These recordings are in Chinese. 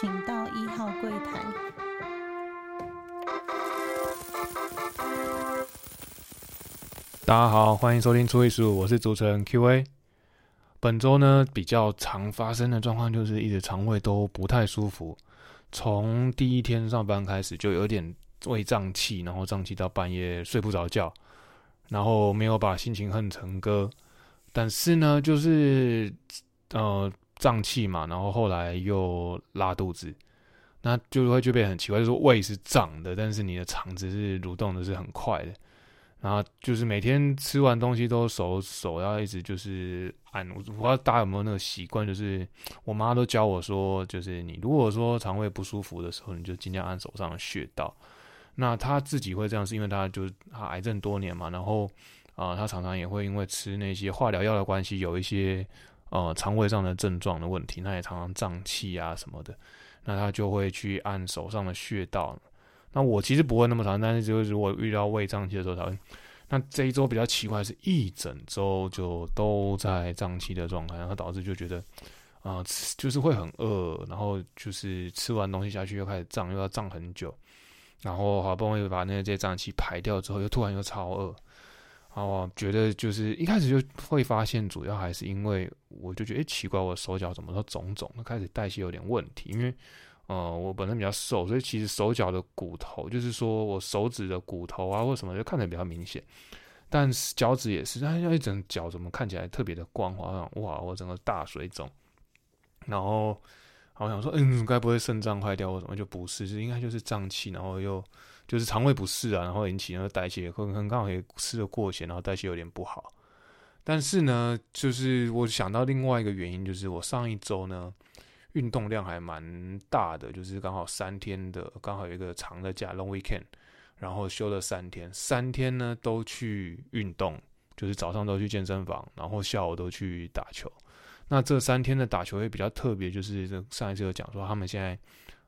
请到一号柜台。大家好，欢迎收听初一十五，我是主持人 Q A。本周呢，比较常发生的状况就是一直肠胃都不太舒服，从第一天上班开始就有点胃胀气，然后胀气到半夜睡不着觉，然后没有把心情恨成歌，但是呢，就是呃胀气嘛，然后后来又拉肚子，那就是会就变很奇怪，就是胃是胀的，但是你的肠子是蠕动的是很快的。然后就是每天吃完东西都手手要一直就是按，我不知道大家有没有那个习惯，就是我妈都教我说，就是你如果说肠胃不舒服的时候，你就尽量按手上的穴道。那她自己会这样，是因为她就是她癌症多年嘛，然后啊，她常常也会因为吃那些化疗药的关系，有一些呃肠胃上的症状的问题，那也常常胀气啊什么的，那他就会去按手上的穴道。那我其实不会那么长，但是就是如果遇到胃胀气的时候才会。那这一周比较奇怪，是一整周就都在胀气的状态，然后导致就觉得啊，就是会很饿，然后就是吃完东西下去又开始胀，又要胀很久，然后好不容易把那些胀气排掉之后，又突然又超饿。然后觉得就是一开始就会发现，主要还是因为我就觉得哎奇怪，我手脚怎么都肿肿，开始代谢有点问题，因为。呃，我本身比较瘦，所以其实手脚的骨头，就是说我手指的骨头啊，或什么就看起来比较明显。但是脚趾也是，它一整脚怎么看起来特别的光滑？哇，我整个大水肿。然后好想说，嗯，该不会肾脏坏掉或什么？就不是，就应该就是胀气，然后又就是肠胃不适啊，然后引起那个代谢，可能刚好也吃的过咸，然后代谢有点不好。但是呢，就是我想到另外一个原因，就是我上一周呢。运动量还蛮大的，就是刚好三天的，刚好有一个长的假 （long weekend），然后休了三天，三天呢都去运动，就是早上都去健身房，然后下午都去打球。那这三天的打球也比较特别，就是上一次有讲说，他们现在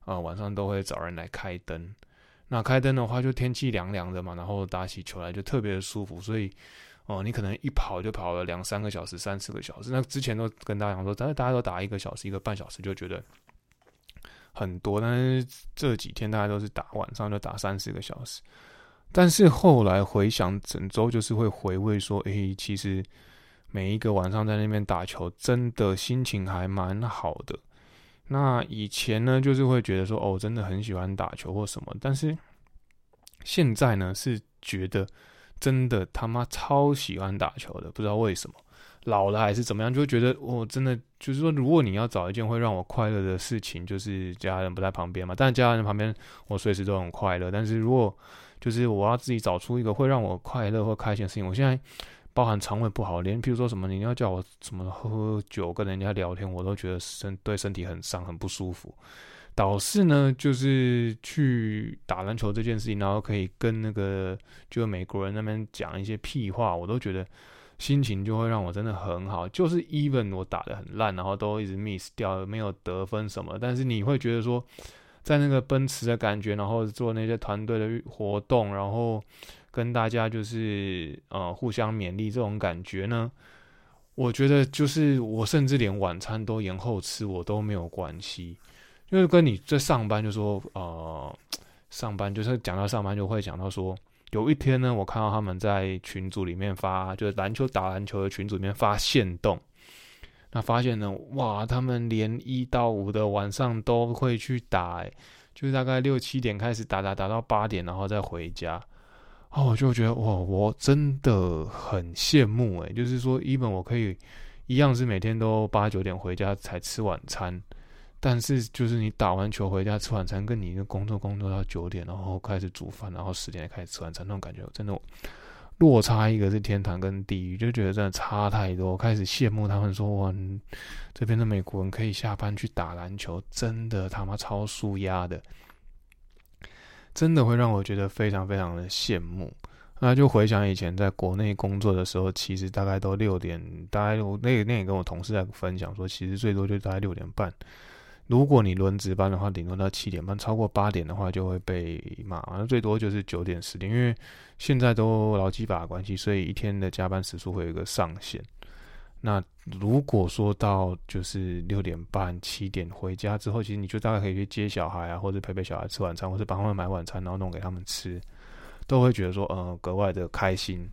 呃晚上都会找人来开灯。那开灯的话，就天气凉凉的嘛，然后打起球来就特别的舒服，所以。哦，你可能一跑就跑了两三个小时、三四个小时。那之前都跟大家讲说，但是大家都打一个小时、一个半小时就觉得很多，但是这几天大家都是打晚上就打三四个小时。但是后来回想，整周就是会回味说，诶，其实每一个晚上在那边打球，真的心情还蛮好的。那以前呢，就是会觉得说，哦，真的很喜欢打球或什么，但是现在呢，是觉得。真的他妈超喜欢打球的，不知道为什么，老了还是怎么样，就会觉得我真的就是说，如果你要找一件会让我快乐的事情，就是家人不在旁边嘛。但家人旁边，我随时都很快乐。但是如果就是我要自己找出一个会让我快乐或开心的事情，我现在包含肠胃不好，连譬如说什么你要叫我什么喝酒跟人家聊天，我都觉得身对身体很伤很不舒服。导致呢，就是去打篮球这件事情，然后可以跟那个就美国人那边讲一些屁话，我都觉得心情就会让我真的很好。就是 even 我打的很烂，然后都一直 miss 掉，没有得分什么，但是你会觉得说，在那个奔驰的感觉，然后做那些团队的活动，然后跟大家就是呃互相勉励这种感觉呢，我觉得就是我甚至连晚餐都延后吃，我都没有关系。因为跟你在上班，就说呃，上班就是讲到上班，就会讲到说，有一天呢，我看到他们在群组里面发，就是篮球打篮球的群组里面发现动，那发现呢，哇，他们连一到五的晚上都会去打，就是大概六七点开始打打打到八点，然后再回家，哦，我就觉得哇，我真的很羡慕诶，就是说，一本我可以一样是每天都八九点回家才吃晚餐。但是，就是你打完球回家吃晚餐，跟你的工作工作到九点，然后开始煮饭，然后十点开始吃晚餐，那种感觉真的落差，一个是天堂跟地狱，就觉得真的差太多。开始羡慕他们说，哇，这边的美国人可以下班去打篮球，真的他妈超舒压的，真的会让我觉得非常非常的羡慕。那就回想以前在国内工作的时候，其实大概都六点，大概我那那也跟我同事在分享说，其实最多就大概六点半。如果你轮值班的话，顶多到七点半，超过八点的话就会被骂。最多就是九点十点，因为现在都劳基法关系，所以一天的加班时数会有一个上限。那如果说到就是六点半、七点回家之后，其实你就大概可以去接小孩啊，或者陪陪小孩吃晚餐，或者帮他们买晚餐，然后弄给他们吃，都会觉得说呃格外的开心。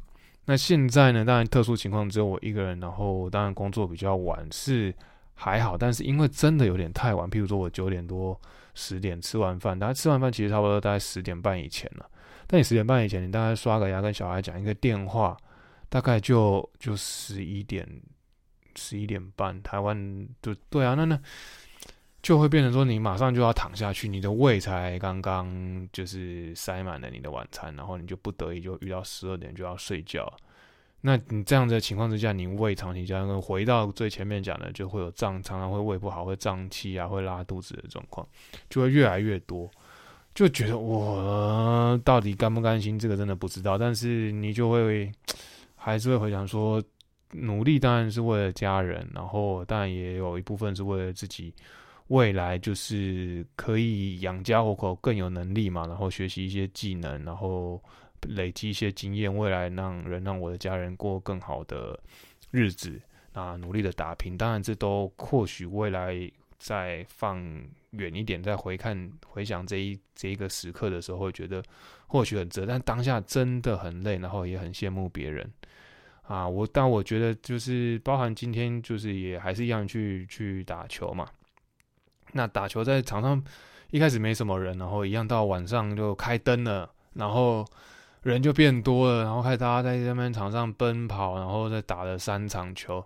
那现在呢，当然特殊情况只有我一个人，然后当然工作比较晚是还好，但是因为真的有点太晚，譬如说我九点多、十点吃完饭，大家吃完饭其实差不多大概十点半以前了。但你十点半以前，你大概刷个牙跟小孩讲一个电话，大概就就十一点。十一点半，台湾就对啊，那那就会变成说，你马上就要躺下去，你的胃才刚刚就是塞满了你的晚餐，然后你就不得已就遇到十二点就要睡觉。那你这样子的情况之下，你胃长期这样，回到最前面讲的，就会有胀，常常会胃不好，会胀气啊，会拉肚子的状况，就会越来越多，就觉得我到底甘不甘心，这个真的不知道，但是你就会还是会回想说。努力当然是为了家人，然后当然也有一部分是为了自己未来，就是可以养家糊口更有能力嘛，然后学习一些技能，然后累积一些经验，未来让人让我的家人过更好的日子啊，努力的打拼。当然，这都或许未来再放远一点，再回看回想这一这一个时刻的时候，会觉得或许很值，但当下真的很累，然后也很羡慕别人。啊，我但我觉得就是包含今天就是也还是一样去去打球嘛。那打球在场上一开始没什么人，然后一样到晚上就开灯了，然后人就变多了，然后开始大家在那边场上奔跑，然后再打了三场球。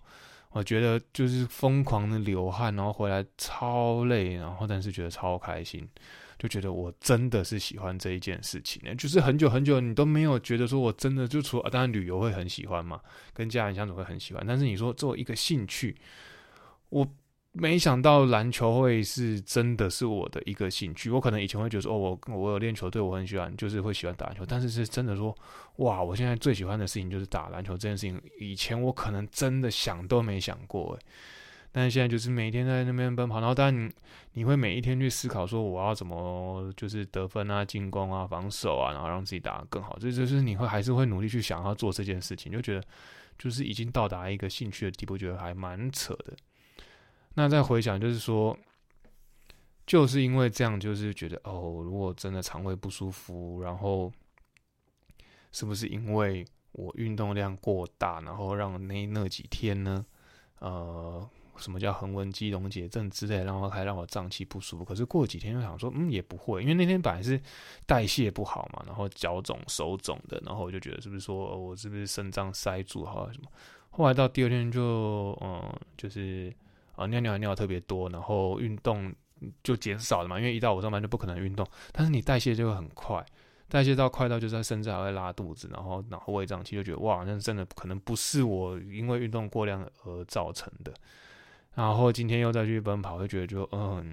我觉得就是疯狂的流汗，然后回来超累，然后但是觉得超开心。就觉得我真的是喜欢这一件事情呢，就是很久很久你都没有觉得说我真的就除了当然旅游会很喜欢嘛，跟家人相处会很喜欢，但是你说作为一个兴趣，我没想到篮球会是真的是我的一个兴趣。我可能以前会觉得说哦，我我有练球队，我很喜欢，就是会喜欢打篮球，但是是真的说哇，我现在最喜欢的事情就是打篮球这件事情，以前我可能真的想都没想过诶。但现在就是每天在那边奔跑，然后但你你会每一天去思考说我要怎么就是得分啊、进攻啊、防守啊，然后让自己打得更好。这就是你会还是会努力去想要做这件事情，就觉得就是已经到达一个兴趣的地步，觉得还蛮扯的。那再回想就是说，就是因为这样，就是觉得哦，如果真的肠胃不舒服，然后是不是因为我运动量过大，然后让那那几天呢，呃。什么叫横纹肌溶解症之类，然后还让我胀气不舒服。可是过几天又想说，嗯，也不会，因为那天本来是代谢不好嘛，然后脚肿、手肿的，然后我就觉得是不是说我是不是肾脏塞住，好什么？后来到第二天就，嗯，就是啊尿尿尿特别多，然后运动就减少了嘛，因为一到我上班就不可能运动，但是你代谢就会很快，代谢到快到就在甚至还会拉肚子，然后然后胃胀气，就觉得哇，那真的可能不是我因为运动过量而造成的。然后今天又再去奔跑，就觉得就嗯，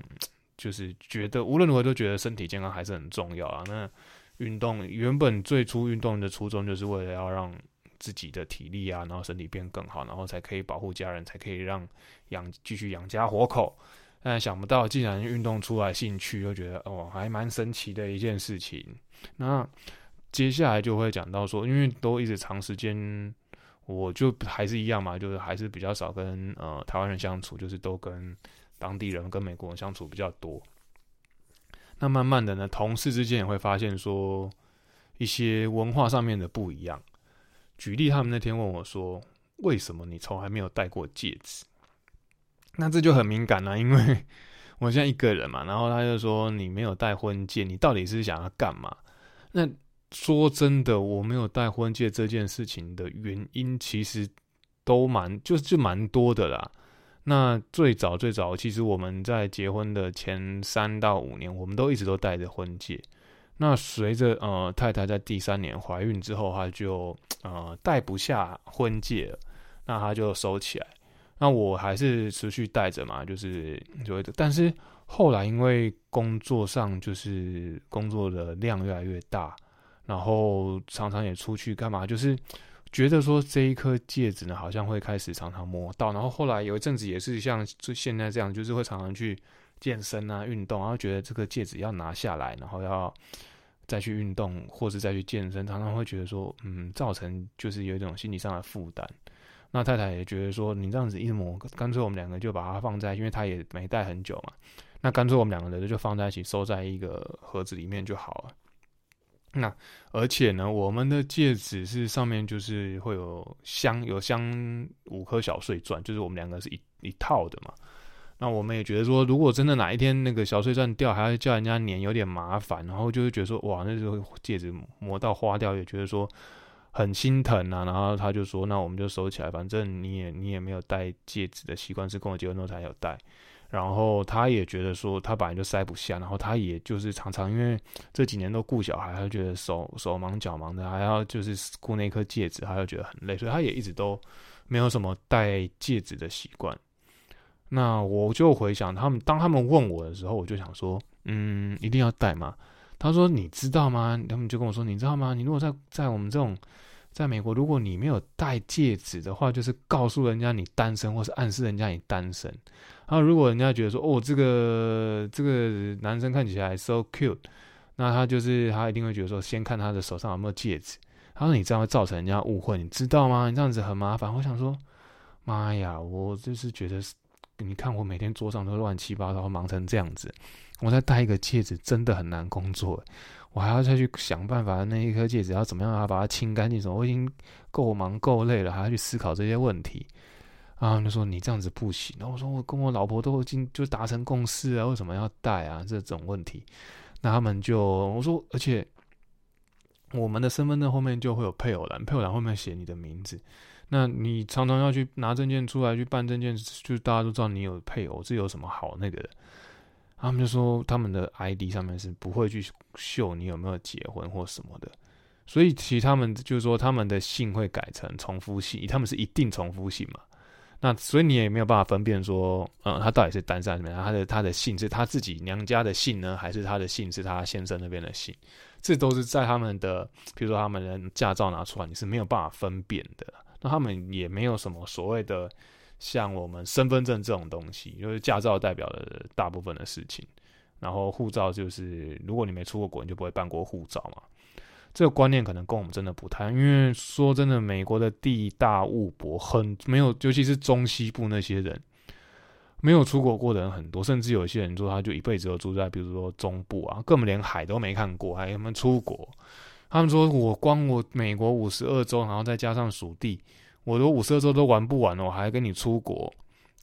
就是觉得无论如何都觉得身体健康还是很重要啊。那运动原本最初运动的初衷就是为了要让自己的体力啊，然后身体变更好，然后才可以保护家人，才可以让养继续养家活口。但想不到，既然运动出来兴趣，又觉得哦，还蛮神奇的一件事情。那接下来就会讲到说，因为都一直长时间。我就还是一样嘛，就是还是比较少跟呃台湾人相处，就是都跟当地人、跟美国人相处比较多。那慢慢的呢，同事之间也会发现说一些文化上面的不一样。举例，他们那天问我说：“为什么你从来没有戴过戒指？”那这就很敏感了，因为我现在一个人嘛。然后他就说：“你没有戴婚戒，你到底是想要干嘛？”那说真的，我没有戴婚戒这件事情的原因，其实都蛮就就蛮多的啦。那最早最早，其实我们在结婚的前三到五年，我们都一直都戴着婚戒。那随着呃太太在第三年怀孕之后，她就呃戴不下婚戒了，那她就收起来。那我还是持续戴着嘛，就是就会，但是后来因为工作上就是工作的量越来越大。然后常常也出去干嘛？就是觉得说这一颗戒指呢，好像会开始常常摸到。然后后来有一阵子也是像就现在这样，就是会常常去健身啊、运动，然后觉得这个戒指要拿下来，然后要再去运动或是再去健身，常常会觉得说，嗯，造成就是有一种心理上的负担。那太太也觉得说，你这样子一摸，干脆我们两个就把它放在，因为她也没戴很久嘛，那干脆我们两个人就放在一起，收在一个盒子里面就好了。那而且呢，我们的戒指是上面就是会有镶有镶五颗小碎钻，就是我们两个是一一套的嘛。那我们也觉得说，如果真的哪一天那个小碎钻掉，还要叫人家粘，有点麻烦。然后就会觉得说，哇，那时候戒指磨到花掉，也觉得说很心疼啊。然后他就说，那我们就收起来，反正你也你也没有戴戒指的习惯，是跟我结婚后才有戴。然后他也觉得说，他本来就塞不下，然后他也就是常常因为这几年都顾小孩，他觉得手手忙脚忙的，还要就是顾那颗戒指，他就觉得很累，所以他也一直都没有什么戴戒指的习惯。那我就回想他们，当他们问我的时候，我就想说，嗯，一定要戴吗？他说，你知道吗？他们就跟我说，你知道吗？你如果在在我们这种。在美国，如果你没有戴戒指的话，就是告诉人家你单身，或是暗示人家你单身。然后，如果人家觉得说，哦，这个这个男生看起来 so cute，那他就是他一定会觉得说，先看他的手上有没有戒指。他说你这样会造成人家误会，你知道吗？你这样子很麻烦。我想说，妈呀，我就是觉得，你看我每天桌上都乱七八糟，忙成这样子，我再戴一个戒指真的很难工作。我还要再去想办法，那一颗戒指要怎么样把它清干净？什么？我已经够忙够累了，还要去思考这些问题。啊，就说你这样子不行。然后我说我跟我老婆都已经就达成共识啊，为什么要戴啊？这种问题，那他们就我说，而且我们的身份证后面就会有配偶栏，配偶栏后面写你的名字。那你常常要去拿证件出来去办证件，就大家都知道你有配偶，这有什么好那个的？他们就说，他们的 ID 上面是不会去秀你有没有结婚或什么的，所以其实他们就是说，他们的姓会改成重复姓，他们是一定重复姓嘛。那所以你也没有办法分辨说，嗯，他到底是单身什么样，他的他的姓是他自己娘家的姓呢，还是他的姓是他先生那边的姓？这都是在他们的，比如说他们的驾照拿出来，你是没有办法分辨的。那他们也没有什么所谓的。像我们身份证这种东西，就是驾照代表了大部分的事情，然后护照就是如果你没出过国，你就不会办过护照嘛。这个观念可能跟我们真的不太，因为说真的，美国的地大物博，很没有，尤其是中西部那些人，没有出国过的人很多，甚至有些人说他就一辈子都住在，比如说中部啊，根本连海都没看过，还他们出国？他们说我光我美国五十二州，然后再加上属地。我的五十二州都玩不完了，我还跟你出国？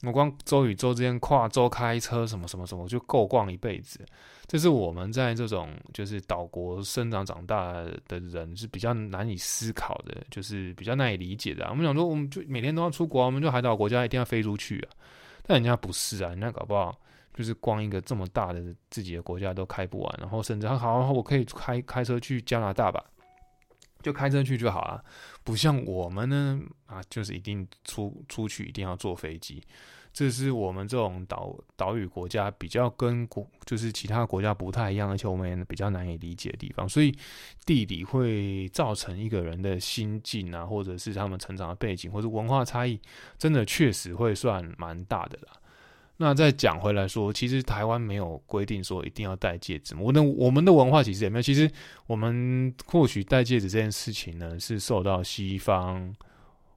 我光周与周之间跨州开车什么什么什么，就够逛一辈子。这是我们在这种就是岛国生长长大的人是比较难以思考的，就是比较难以理解的。我们想说，我们就每天都要出国，我们就海岛国家一定要飞出去啊。但人家不是啊，人家搞不好就是光一个这么大的自己的国家都开不完，然后甚至他好，我可以开开车去加拿大吧。就开车去就好了，不像我们呢啊，就是一定出出去一定要坐飞机，这是我们这种岛岛屿国家比较跟国就是其他国家不太一样，而且我们也比较难以理解的地方，所以地理会造成一个人的心境啊，或者是他们成长的背景，或者文化差异，真的确实会算蛮大的啦。那再讲回来说，其实台湾没有规定说一定要戴戒指。我的我们的文化其实也没有。其实我们或许戴戒指这件事情呢，是受到西方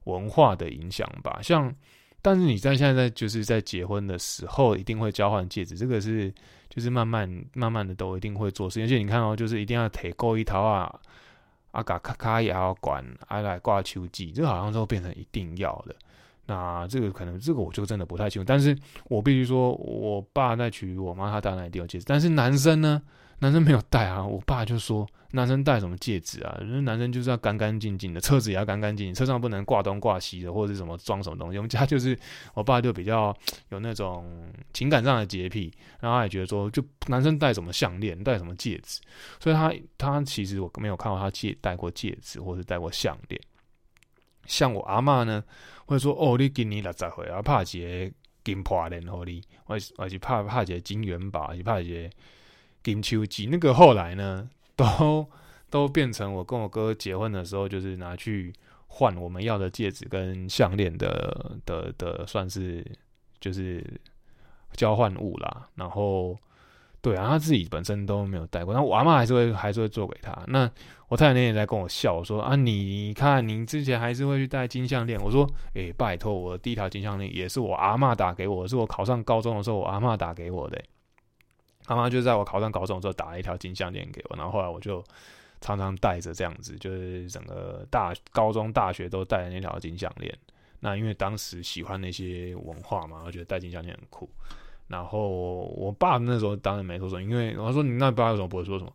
文化的影响吧。像，但是你在现在就是在结婚的时候，一定会交换戒指，这个是就是慢慢慢慢的都一定会做事。而且你看哦，就是一定要提够一套啊，阿嘎咔咔也要管，啊来挂秋季，这好像都变成一定要的。那这个可能，这个我就真的不太清楚。但是我必须说，我爸在娶我妈，他当然一定要戒指。但是男生呢，男生没有戴啊。我爸就说，男生戴什么戒指啊？男生就是要干干净净的，车子也要干干净净，车上不能挂东挂西的，或者是什么装什么东西。我们家就是，我爸就比较有那种情感上的洁癖，然后他也觉得说，就男生戴什么项链，戴什么戒指。所以他他其实我没有看到他戒戴过戒指，或者戴过项链。像我阿妈呢，会说：“哦，你今年六十岁啊，拍一个金破链给你，或或是拍拍一个金元宝，是拍一个金秋季。”那个后来呢，都 都变成我跟我哥结婚的时候，就是拿去换我们要的戒指跟项链的的的，算是就是交换物啦。然后。对啊，他自己本身都没有戴过，那我阿妈还是会还是会做给他。那我太太那天在跟我笑说啊，你看你之前还是会去戴金项链。我说，诶，拜托，我第一条金项链也是我阿妈打给我，是我考上高中的时候我阿妈打给我的。阿妈就在我考上高中的时候打了一条金项链给我，然后后来我就常常戴着这样子，就是整个大高中、大学都戴那条金项链。那因为当时喜欢那些文化嘛，我觉得戴金项链很酷。然后我爸那时候当然没说什么，因为我说你那爸为什么不会说什么？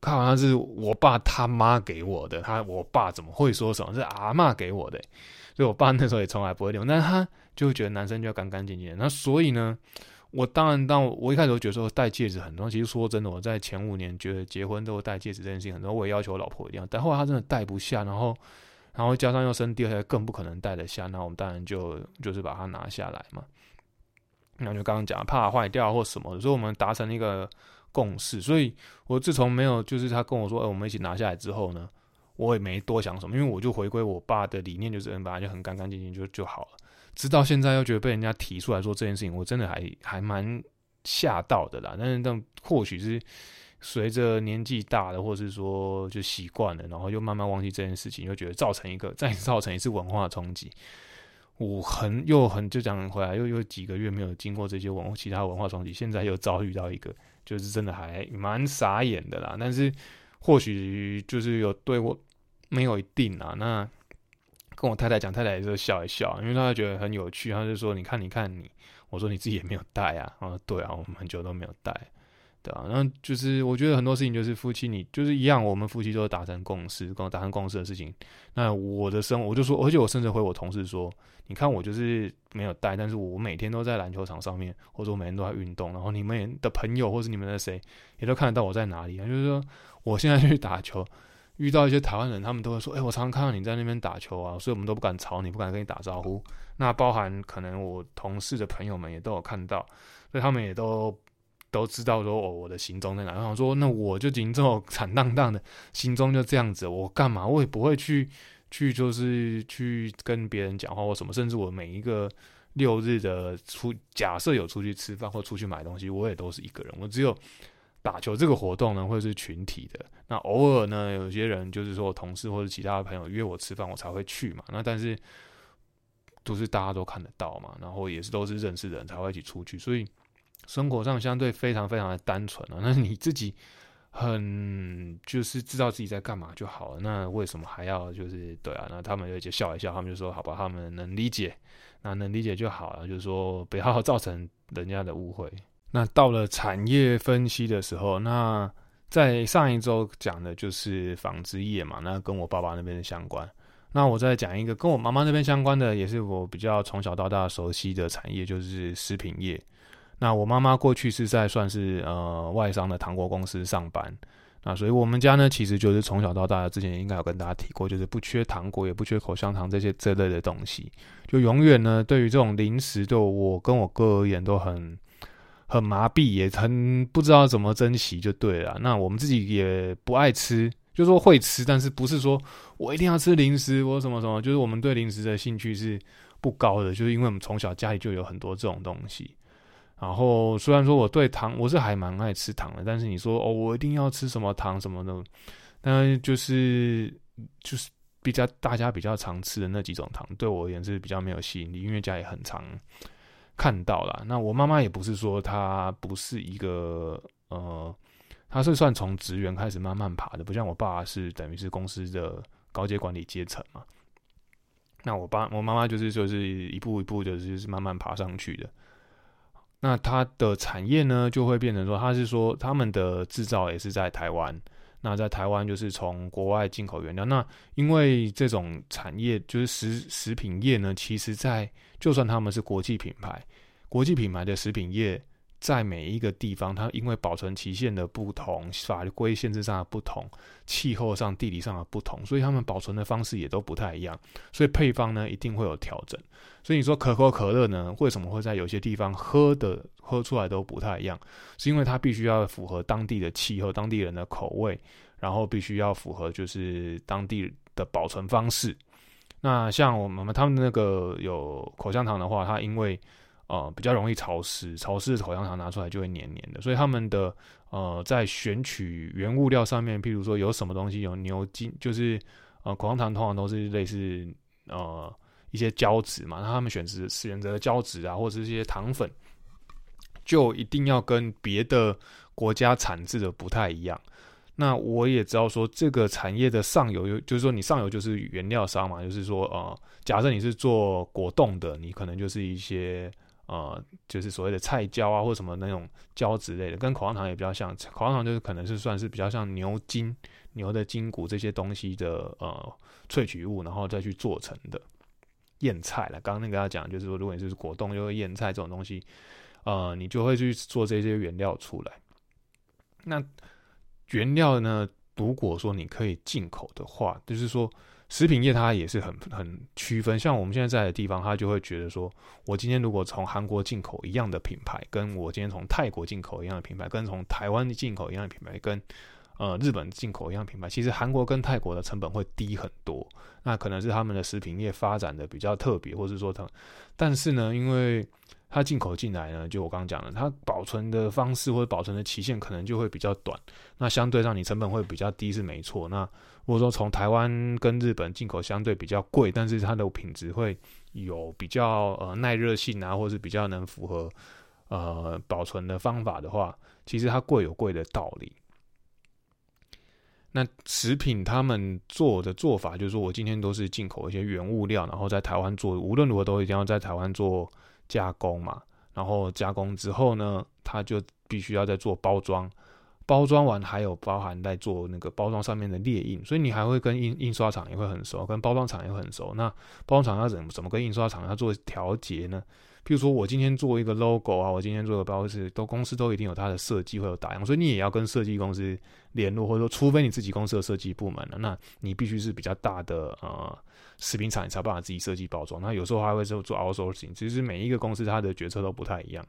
他好像是我爸他妈给我的，他我爸怎么会说什么？是阿妈给我的，所以我爸那时候也从来不会用。但他就觉得男生就要干干净净。那所以呢，我当然当我一开始都觉得说戴戒指很重要。其实说真的，我在前五年觉得结婚都戴戒指这件事情很重要，我也要求我老婆一定要戴。后来他真的戴不下，然后然后加上又生第二胎，更不可能戴得下。那我们当然就就是把它拿下来嘛。那就刚刚讲怕坏掉或什么的，所以我们达成一个共识。所以我自从没有就是他跟我说，哎，我们一起拿下来之后呢，我也没多想什么，因为我就回归我爸的理念，就是本来就很干干净净就就好了。直到现在又觉得被人家提出来说这件事情，我真的还还蛮吓到的啦。但是但或许是随着年纪大了，或是说就习惯了，然后又慢慢忘记这件事情，又觉得造成一个再造成一次文化冲击。我很又很就讲回来，又有几个月没有经过这些文其他文化冲击，现在又遭遇到一个，就是真的还蛮傻眼的啦。但是或许就是有对我没有一定啊。那跟我太太讲，太太也是笑一笑，因为她觉得很有趣。她就说：“你看，你看你。”我说：“你自己也没有带啊。”啊，对啊，我们很久都没有带。对啊，那就是我觉得很多事情就是夫妻，你就是一样，我们夫妻都达成共识，跟达成共识的事情。那我的生，我就说，而且我甚至回我同事说，你看我就是没有带，但是我每天都在篮球场上面，或者我每天都在运动，然后你们的朋友或是你们的谁也都看得到我在哪里啊。就是说，我现在去打球，遇到一些台湾人，他们都会说，哎，我常常看到你在那边打球啊，所以我们都不敢吵你，不敢跟你打招呼。那包含可能我同事的朋友们也都有看到，所以他们也都。都知道说哦，我的行踪在哪？然后说那我就已经这么惨荡荡的行踪就这样子，我干嘛？我也不会去去就是去跟别人讲话或什么。甚至我每一个六日的出，假设有出去吃饭或出去买东西，我也都是一个人。我只有打球这个活动呢，会是群体的。那偶尔呢，有些人就是说同事或者其他的朋友约我吃饭，我才会去嘛。那但是都是大家都看得到嘛，然后也是都是认识的人才会一起出去，所以。生活上相对非常非常的单纯啊，那你自己很就是知道自己在干嘛就好了。那为什么还要就是对啊？那他们就笑一笑，他们就说好吧，他们能理解，那能理解就好了。就是说不要造成人家的误会。那到了产业分析的时候，那在上一周讲的就是纺织业嘛，那跟我爸爸那边相关。那我再讲一个跟我妈妈那边相关的，也是我比较从小到大熟悉的产业，就是食品业。那我妈妈过去是在算是呃外商的糖果公司上班，那所以我们家呢，其实就是从小到大，之前应该有跟大家提过，就是不缺糖果，也不缺口香糖这些这类的东西，就永远呢，对于这种零食，对我跟我哥而言都很很麻痹，也很不知道怎么珍惜，就对了。那我们自己也不爱吃，就说会吃，但是不是说我一定要吃零食，或什么什么，就是我们对零食的兴趣是不高的，就是因为我们从小家里就有很多这种东西。然后虽然说我对糖我是还蛮爱吃糖的，但是你说哦，我一定要吃什么糖什么的，那就是就是比较大家比较常吃的那几种糖，对我而言是比较没有吸引力，因为家也很常看到啦。那我妈妈也不是说她不是一个呃，她是算从职员开始慢慢爬的，不像我爸是等于是公司的高阶管理阶层嘛。那我爸我妈妈就是就是一步一步的就是慢慢爬上去的。那它的产业呢，就会变成说，它是说他们的制造也是在台湾。那在台湾就是从国外进口原料。那因为这种产业就是食食品业呢，其实在就算他们是国际品牌，国际品牌的食品业。在每一个地方，它因为保存期限的不同、法规限制上的不同、气候上、地理上的不同，所以他们保存的方式也都不太一样。所以配方呢，一定会有调整。所以你说可口可乐呢，为什么会在有些地方喝的喝出来都不太一样？是因为它必须要符合当地的气候、当地人的口味，然后必须要符合就是当地的保存方式。那像我们他们那个有口香糖的话，它因为呃比较容易潮湿，潮湿的口香糖拿出来就会黏黏的，所以他们的呃在选取原物料上面，譬如说有什么东西有牛筋，就是呃口香糖通常都是类似呃一些胶质嘛，那他们选择选择胶质啊，或者是一些糖粉，就一定要跟别的国家产制的不太一样。那我也知道说，这个产业的上游，就是说你上游就是原料商嘛，就是说呃，假设你是做果冻的，你可能就是一些呃，就是所谓的菜胶啊，或什么那种胶之类的，跟口香糖也比较像。口香糖就是可能是算是比较像牛筋、牛的筋骨这些东西的呃萃取物，然后再去做成的腌菜了。刚刚那个要讲就是说，如果你是果冻，就腌菜这种东西，呃，你就会去做这些原料出来。那原料呢？如果说你可以进口的话，就是说食品业它也是很很区分。像我们现在在的地方，他就会觉得说，我今天如果从韩国进口一样的品牌，跟我今天从泰国进口一样的品牌，跟从台湾进口一样的品牌，跟呃日本进口一样品牌，其实韩国跟泰国的成本会低很多。那可能是他们的食品业发展的比较特别，或者说它，但是呢，因为它进口进来呢，就我刚刚讲的，它保存的方式或者保存的期限可能就会比较短，那相对上你成本会比较低是没错。那如果说从台湾跟日本进口相对比较贵，但是它的品质会有比较呃耐热性啊，或是比较能符合呃保存的方法的话，其实它贵有贵的道理。那食品他们做的做法就是说我今天都是进口一些原物料，然后在台湾做，无论如何都一定要在台湾做。加工嘛，然后加工之后呢，它就必须要再做包装，包装完还有包含在做那个包装上面的列印，所以你还会跟印印刷厂也会很熟，跟包装厂也很熟。那包装厂要怎怎么跟印刷厂要做调节呢？譬如说我今天做一个 logo 啊，我今天做个包是都公司都一定有它的设计会有打样，所以你也要跟设计公司联络，或者说除非你自己公司的设计部门了，那你必须是比较大的呃食品厂，你才办法自己设计包装。那有时候还会做做 outsourcing，其实每一个公司它的决策都不太一样。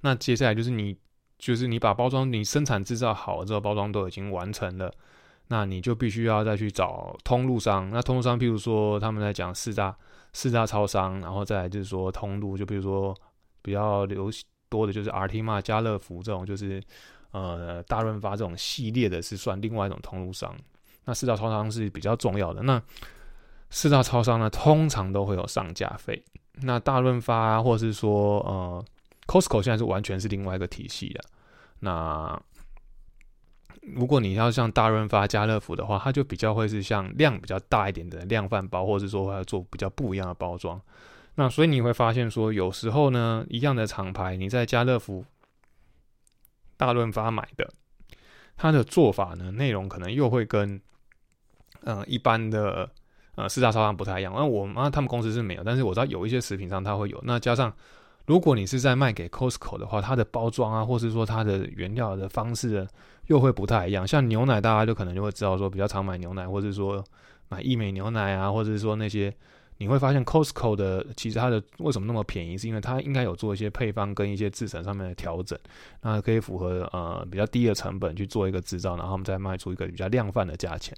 那接下来就是你就是你把包装你生产制造好了之后，包装都已经完成了，那你就必须要再去找通路商。那通路商譬如说他们在讲四大。四大超商，然后再来就是说通路，就比如说比较流多的就是 R T 嘛、家乐福这种，就是呃大润发这种系列的，是算另外一种通路商。那四大超商是比较重要的。那四大超商呢，通常都会有上架费。那大润发啊，或者是说呃 Costco 现在是完全是另外一个体系的。那如果你要像大润发、家乐福的话，它就比较会是像量比较大一点的量贩包，或者是说要做比较不一样的包装。那所以你会发现说，有时候呢，一样的厂牌，你在家乐福、大润发买的，它的做法呢，内容可能又会跟嗯一般的呃四大超商不太一样。那我妈他们公司是没有，但是我知道有一些食品商它会有。那加上如果你是在卖给 Costco 的话，它的包装啊，或是说它的原料的方式。又会不太一样，像牛奶，大家就可能就会知道说比较常买牛奶，或者说买益美牛奶啊，或者是说那些，你会发现 Costco 的其实它的为什么那么便宜，是因为它应该有做一些配方跟一些制成上面的调整，那可以符合呃比较低的成本去做一个制造，然后我们再卖出一个比较量贩的价钱。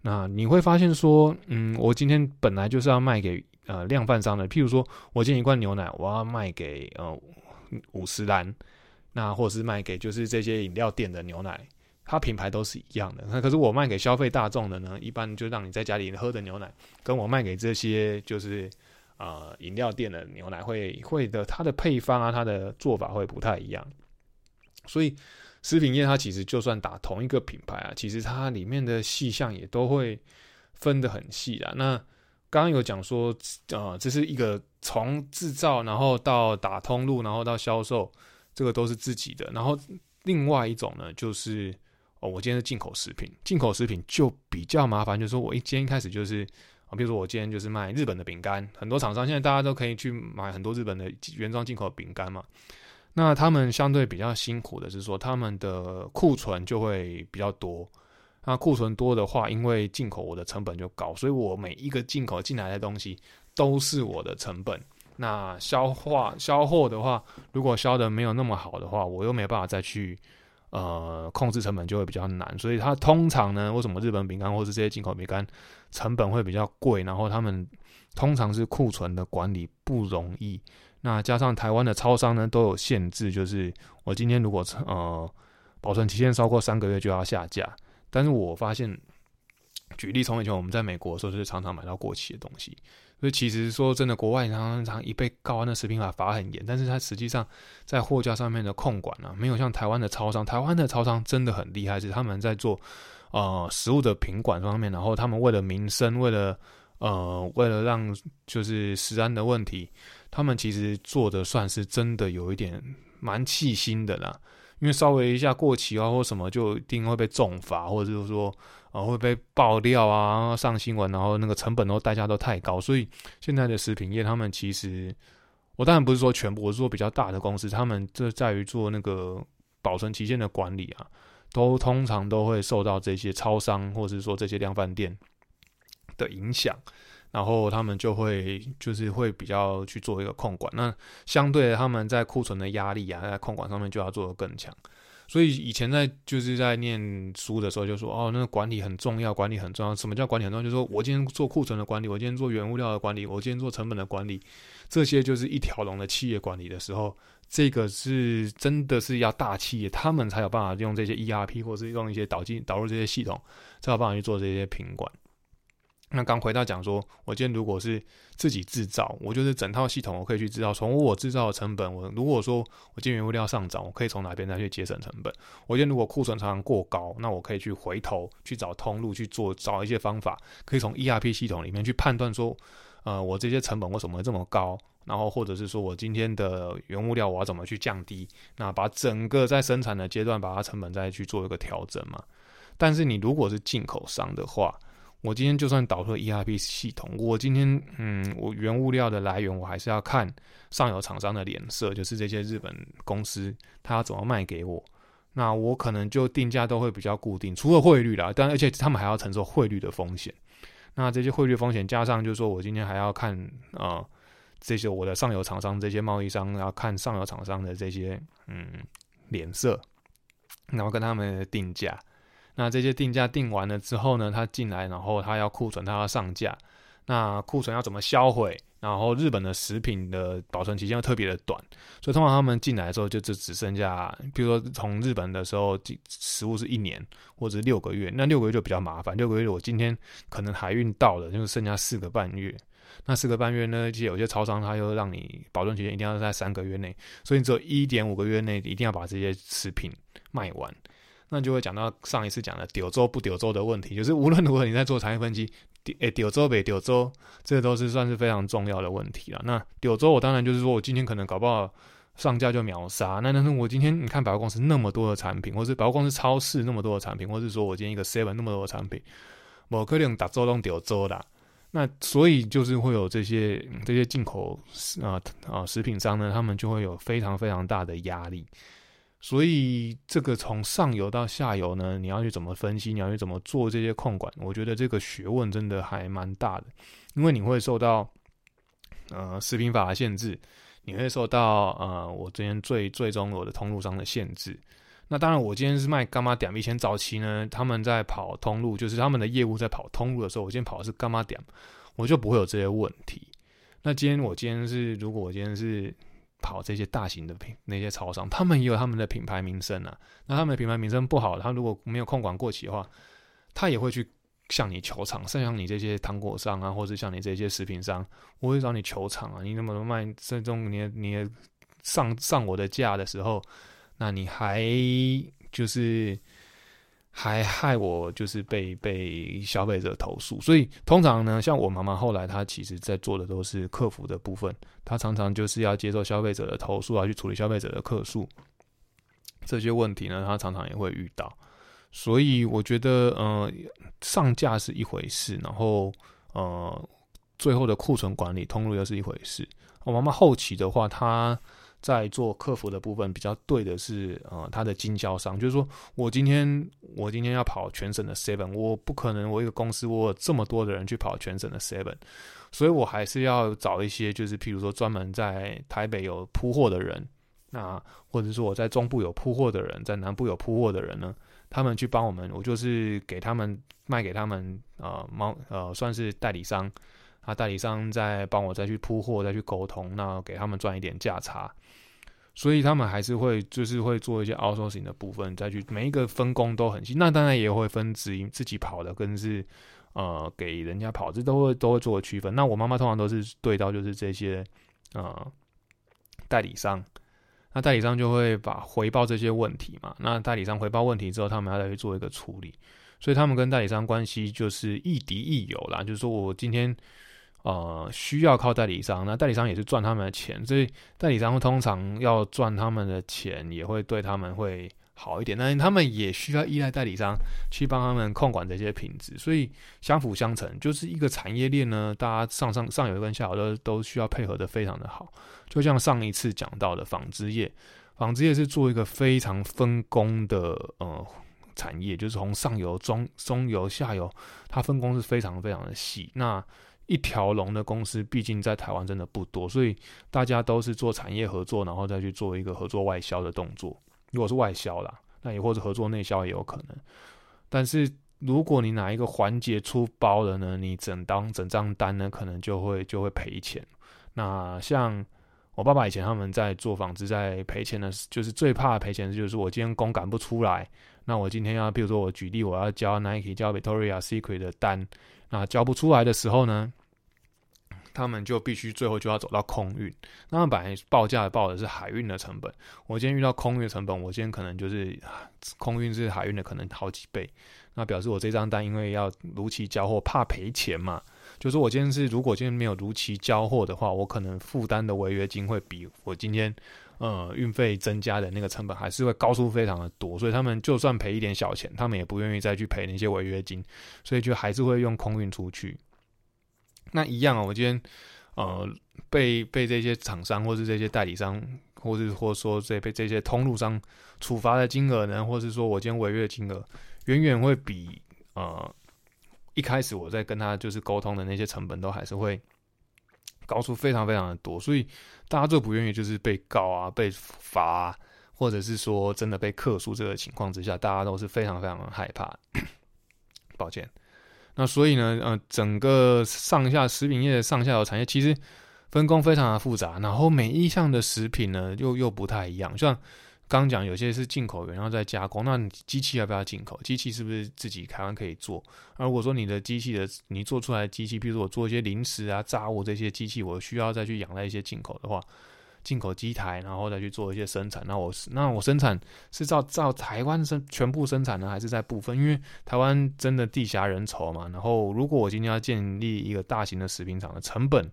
那你会发现说，嗯，我今天本来就是要卖给呃量贩商的，譬如说我进一罐牛奶，我要卖给呃五十兰。那或者是卖给就是这些饮料店的牛奶，它品牌都是一样的。那可是我卖给消费大众的呢，一般就让你在家里喝的牛奶，跟我卖给这些就是呃饮料店的牛奶会会的，它的配方啊，它的做法会不太一样。所以食品业它其实就算打同一个品牌啊，其实它里面的细项也都会分得很细啊。那刚刚有讲说，呃，这是一个从制造，然后到打通路，然后到销售。这个都是自己的，然后另外一种呢，就是哦，我今天是进口食品，进口食品就比较麻烦，就是说我一今天开始就是，比如说我今天就是卖日本的饼干，很多厂商现在大家都可以去买很多日本的原装进口饼干嘛，那他们相对比较辛苦的是说，他们的库存就会比较多，那库存多的话，因为进口我的成本就高，所以我每一个进口进来的东西都是我的成本。那消化销货的话，如果销的没有那么好的话，我又没办法再去呃控制成本就会比较难。所以它通常呢，为什么日本饼干或是这些进口饼干成本会比较贵？然后他们通常是库存的管理不容易。那加上台湾的超商呢都有限制，就是我今天如果呃保存期限超过三个月就要下架。但是我发现，举例从以前我们在美国的时候，就是常常买到过期的东西。所以其实说真的，国外常常一被告，那食品法罚很严，但是它实际上在货架上面的控管呢，没有像台湾的超商。台湾的超商真的很厉害，是他们在做呃食物的品管方面，然后他们为了民生，为了呃为了让就是食安的问题。他们其实做的算是真的有一点蛮细心的啦，因为稍微一下过期啊或什么，就一定会被重罚，或者是说啊会被爆料啊上新闻，然后那个成本都代价都太高，所以现在的食品业他们其实，我当然不是说全部，我是说比较大的公司，他们这在于做那个保存期限的管理啊，都通常都会受到这些超商或者是说这些量贩店的影响。然后他们就会就是会比较去做一个控管，那相对他们在库存的压力啊，在控管上面就要做得更强。所以以前在就是在念书的时候就说哦，那个管理很重要，管理很重要。什么叫管理很重要？就是说我今天做库存的管理，我今天做原物料的管理，我今天做成本的管理，这些就是一条龙的企业管理的时候，这个是真的是要大企业，他们才有办法用这些 ERP 或是用一些导进导入这些系统，才有办法去做这些品管。那刚回到讲说，我今天如果是自己制造，我就是整套系统，我可以去制造。从我制造的成本，我如果说我今天原物料上涨，我可以从哪边再去节省成本？我今天如果库存常常过高，那我可以去回头去找通路去做，找一些方法，可以从 ERP 系统里面去判断说，呃，我这些成本为什么会这么高？然后或者是说我今天的原物料我要怎么去降低？那把整个在生产的阶段把它成本再去做一个调整嘛？但是你如果是进口商的话，我今天就算导入 ERP 系统，我今天嗯，我原物料的来源我还是要看上游厂商的脸色，就是这些日本公司他要怎么卖给我，那我可能就定价都会比较固定，除了汇率啦，但而且他们还要承受汇率的风险。那这些汇率风险加上，就是说我今天还要看啊，这些我的上游厂商这些贸易商要看上游厂商的这些嗯脸色，然后跟他们定价。那这些定价定完了之后呢，他进来，然后他要库存，他要上架。那库存要怎么销毁？然后日本的食品的保存期间又特别的短，所以通常他们进来的时候就只只剩下，比如说从日本的时候，食物是一年或者六个月，那六个月就比较麻烦。六个月我今天可能海运到了，就剩下四个半月。那四个半月呢，其实有些超商他又让你保存期间一定要在三个月内，所以你只有一点五个月内一定要把这些食品卖完。那就会讲到上一次讲的丢州不丢州的问题，就是无论如何你在做产业分析，丢诶丢州北丢州，这都是算是非常重要的问题了。那丢州我当然就是说我今天可能搞不好上架就秒杀，那但是我今天你看百货公司那么多的产品，或是百货公司超市那么多的产品，或是说我今天一个 seven 那么多的产品，某可能打州都丢州的，那所以就是会有这些这些进口啊啊食品商呢，他们就会有非常非常大的压力。所以这个从上游到下游呢，你要去怎么分析？你要去怎么做这些控管？我觉得这个学问真的还蛮大的，因为你会受到呃食品法的限制，你会受到呃我这边最最终我的通路商的限制。那当然，我今天是卖干妈点，以前早期呢，他们在跑通路，就是他们的业务在跑通路的时候，我今天跑的是干妈点，我就不会有这些问题。那今天我今天是，如果我今天是。跑这些大型的品那些超商，他们也有他们的品牌名声啊。那他们的品牌名声不好，他如果没有控管过期的话，他也会去向你求偿。像你这些糖果商啊，或者像你这些食品商，我会找你求偿啊。你那么卖这种你你上上我的价的时候，那你还就是。还害我，就是被被消费者投诉，所以通常呢，像我妈妈后来她其实在做的都是客服的部分，她常常就是要接受消费者的投诉啊，去处理消费者的客诉，这些问题呢，她常常也会遇到，所以我觉得，呃，上架是一回事，然后呃，最后的库存管理通路又是一回事。我妈妈后期的话，她。在做客服的部分比较对的是，呃，他的经销商，就是说我今天我今天要跑全省的 seven，我不可能我一个公司我这么多的人去跑全省的 seven，所以我还是要找一些就是譬如说专门在台北有铺货的人，那或者说我在中部有铺货的人，在南部有铺货的人呢，他们去帮我们，我就是给他们卖给他们，呃，猫呃算是代理商，啊，代理商再帮我再去铺货，再去沟通，那给他们赚一点价差。所以他们还是会就是会做一些 outsourcing 的部分，再去每一个分工都很细。那当然也会分自自己跑的跟是呃给人家跑，这都会都会做区分。那我妈妈通常都是对到就是这些呃代理商。那代理商就会把回报这些问题嘛，那代理商回报问题之后，他们要再去做一个处理，所以他们跟代理商关系就是亦敌亦友啦。就是说我今天呃需要靠代理商，那代理商也是赚他们的钱，所以代理商通常要赚他们的钱，也会对他们会。好一点，那他们也需要依赖代理商去帮他们控管这些品质，所以相辅相成，就是一个产业链呢。大家上上上游跟下游都都需要配合的非常的好。就像上一次讲到的纺织业，纺织业是做一个非常分工的呃产业，就是从上游、中中游、下游，它分工是非常非常的细。那一条龙的公司，毕竟在台湾真的不多，所以大家都是做产业合作，然后再去做一个合作外销的动作。如果是外销啦，那也或者合作内销也有可能。但是如果你哪一个环节出包了呢，你整当整张单呢，可能就会就会赔钱。那像我爸爸以前他们在做纺织，在赔钱的，就是最怕赔钱的就是我今天工赶不出来。那我今天要，比如说我举例，我要交 Nike、交 Victoria Secret 的单，那交不出来的时候呢？他们就必须最后就要走到空运，那本来报价报的是海运的成本，我今天遇到空运的成本，我今天可能就是空运是海运的可能好几倍，那表示我这张单因为要如期交货，怕赔钱嘛，就是我今天是如果今天没有如期交货的话，我可能负担的违约金会比我今天呃运费增加的那个成本还是会高出非常的多，所以他们就算赔一点小钱，他们也不愿意再去赔那些违约金，所以就还是会用空运出去。那一样啊，我今天，呃，被被这些厂商，或是这些代理商，或是或说这被这些通路商处罚的金额呢，或是说我今天违约金额，远远会比呃一开始我在跟他就是沟通的那些成本都还是会高出非常非常的多，所以大家最不愿意就是被告啊、被罚，或者是说真的被克诉这个情况之下，大家都是非常非常的害怕。抱歉。那所以呢，呃，整个上下食品业的上下游产业其实分工非常的复杂，然后每一项的食品呢又又不太一样。像刚讲有些是进口原料在加工，那你机器要不要进口？机器是不是自己台湾可以做？而如果说你的机器的你做出来的机器，比如说我做一些零食啊、炸物这些机器，我需要再去仰赖一些进口的话。进口机台，然后再去做一些生产。那我那我生产是照照台湾生全部生产呢，还是在部分？因为台湾真的地狭人稠嘛。然后如果我今天要建立一个大型的食品厂的成本，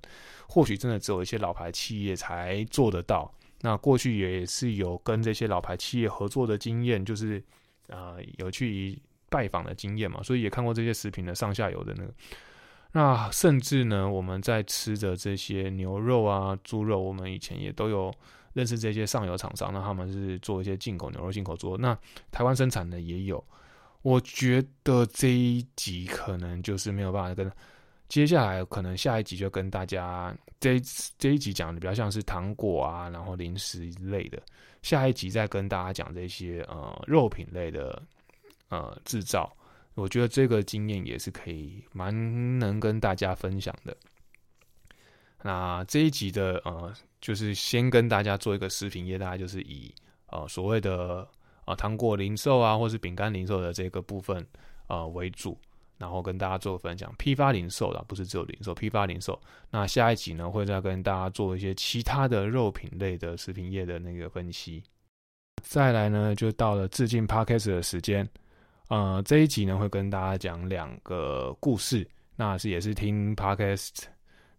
或许真的只有一些老牌企业才做得到。那过去也是有跟这些老牌企业合作的经验，就是呃有去拜访的经验嘛，所以也看过这些食品的上下游的那个。那甚至呢，我们在吃的这些牛肉啊、猪肉，我们以前也都有认识这些上游厂商，那他们是做一些进口牛肉、进口猪。那台湾生产的也有。我觉得这一集可能就是没有办法跟接下来可能下一集就跟大家这这一集讲的比较像是糖果啊，然后零食一类的。下一集再跟大家讲这些呃肉品类的呃制造。我觉得这个经验也是可以蛮能跟大家分享的。那这一集的呃，就是先跟大家做一个食品业，大家就是以呃所谓的呃糖果零售啊，或是饼干零售的这个部分呃为主，然后跟大家做分享。批发零售的不是只有零售，批发零售。那下一集呢，会再跟大家做一些其他的肉品类的食品业的那个分析。再来呢，就到了致敬 Podcast 的时间。呃，这一集呢会跟大家讲两个故事，那是也是听 podcast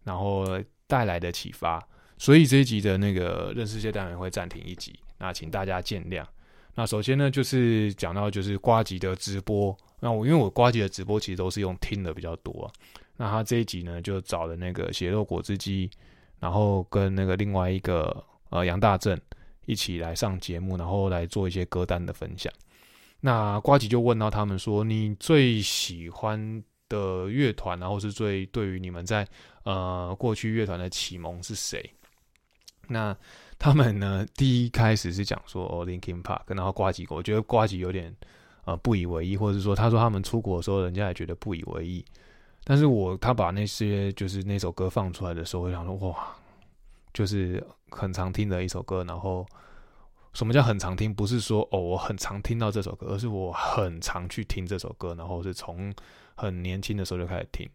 然后带来的启发，所以这一集的那个认识界单元会暂停一集，那请大家见谅。那首先呢就是讲到就是瓜吉的直播，那我因为我瓜吉的直播其实都是用听的比较多，那他这一集呢就找了那个血肉果汁机，然后跟那个另外一个呃杨大正一起来上节目，然后来做一些歌单的分享。那瓜吉就问到他们说：“你最喜欢的乐团，然后是最对于你们在呃过去乐团的启蒙是谁？”那他们呢第一开始是讲说哦，Linkin Park，然后瓜吉，我觉得瓜吉有点呃不以为意，或者说他说他们出国的时候，人家也觉得不以为意。但是我他把那些就是那首歌放出来的时候，我想说哇，就是很常听的一首歌。然后什么叫很常听？不是说哦我很常听到这首歌，而是我很常去听这首歌，然后是从很年轻的时候就开始听。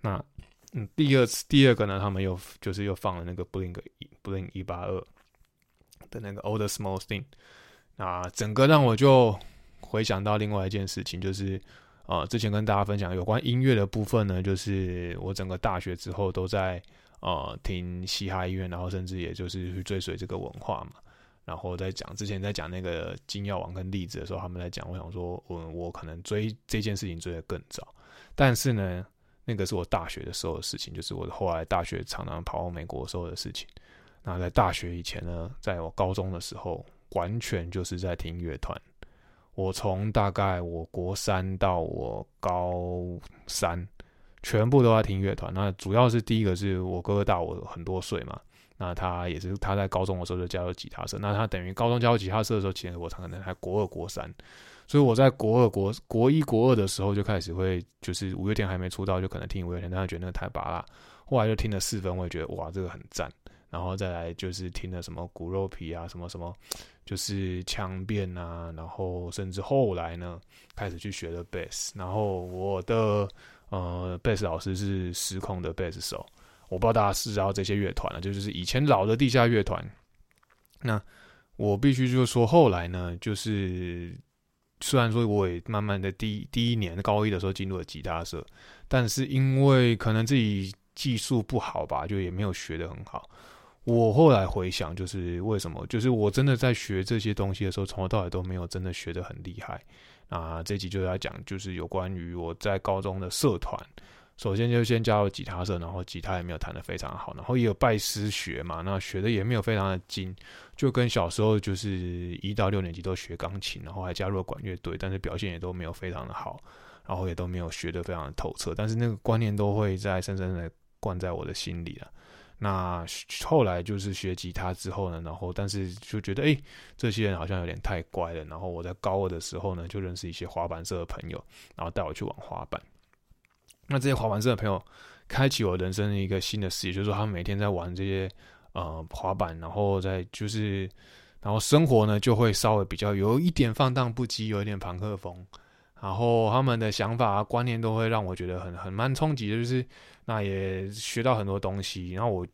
那嗯，第二次第二个呢，他们又就是又放了那个 Blink Blink 一八二的那个 Old Small Thing。那整个让我就回想到另外一件事情，就是。啊，之前跟大家分享有关音乐的部分呢，就是我整个大学之后都在呃听嘻哈音乐，然后甚至也就是去追随这个文化嘛。然后在讲之前在讲那个金耀王跟例子的时候，他们在讲，我想说，我我可能追这件事情追得更早，但是呢，那个是我大学的时候的事情，就是我后来大学常常跑到美国时候的事情。那在大学以前呢，在我高中的时候，完全就是在听乐团。我从大概我国三到我高三，全部都在听乐团。那主要是第一个是我哥哥大我很多岁嘛，那他也是他在高中的时候就加入吉他社。那他等于高中加入吉他社的时候，其实我可能还国二国三，所以我在国二国国一国二的时候就开始会，就是五月天还没出道就可能听五月天，但他觉得那个太拔了，后来就听了四分，我也觉得哇这个很赞。然后再来就是听了什么骨肉皮啊，什么什么，就是腔变啊，然后甚至后来呢，开始去学了贝斯。然后我的呃贝斯老师是失控的贝斯手，我不知道大家是知道这些乐团了，就是以前老的地下乐团。那我必须就是说，后来呢，就是虽然说我也慢慢的第第一年高一的时候进入了吉他社，但是因为可能自己技术不好吧，就也没有学的很好。我后来回想，就是为什么？就是我真的在学这些东西的时候，从头到尾都没有真的学得很厉害。啊，这集就要讲，就是有关于我在高中的社团。首先就先加入吉他社，然后吉他也没有弹得非常好，然后也有拜师学嘛，那学的也没有非常的精，就跟小时候就是一到六年级都学钢琴，然后还加入了管乐队，但是表现也都没有非常的好，然后也都没有学得非常的透彻，但是那个观念都会在深深的灌在我的心里了。那后来就是学吉他之后呢，然后但是就觉得哎，这些人好像有点太乖了。然后我在高二的时候呢，就认识一些滑板社的朋友，然后带我去玩滑板。那这些滑板社的朋友，开启我人生的一个新的视野，就是说他们每天在玩这些呃滑板，然后在就是，然后生活呢就会稍微比较有一点放荡不羁，有一点朋克风。然后他们的想法啊观念都会让我觉得很很蛮冲击，就是那也学到很多东西。然后我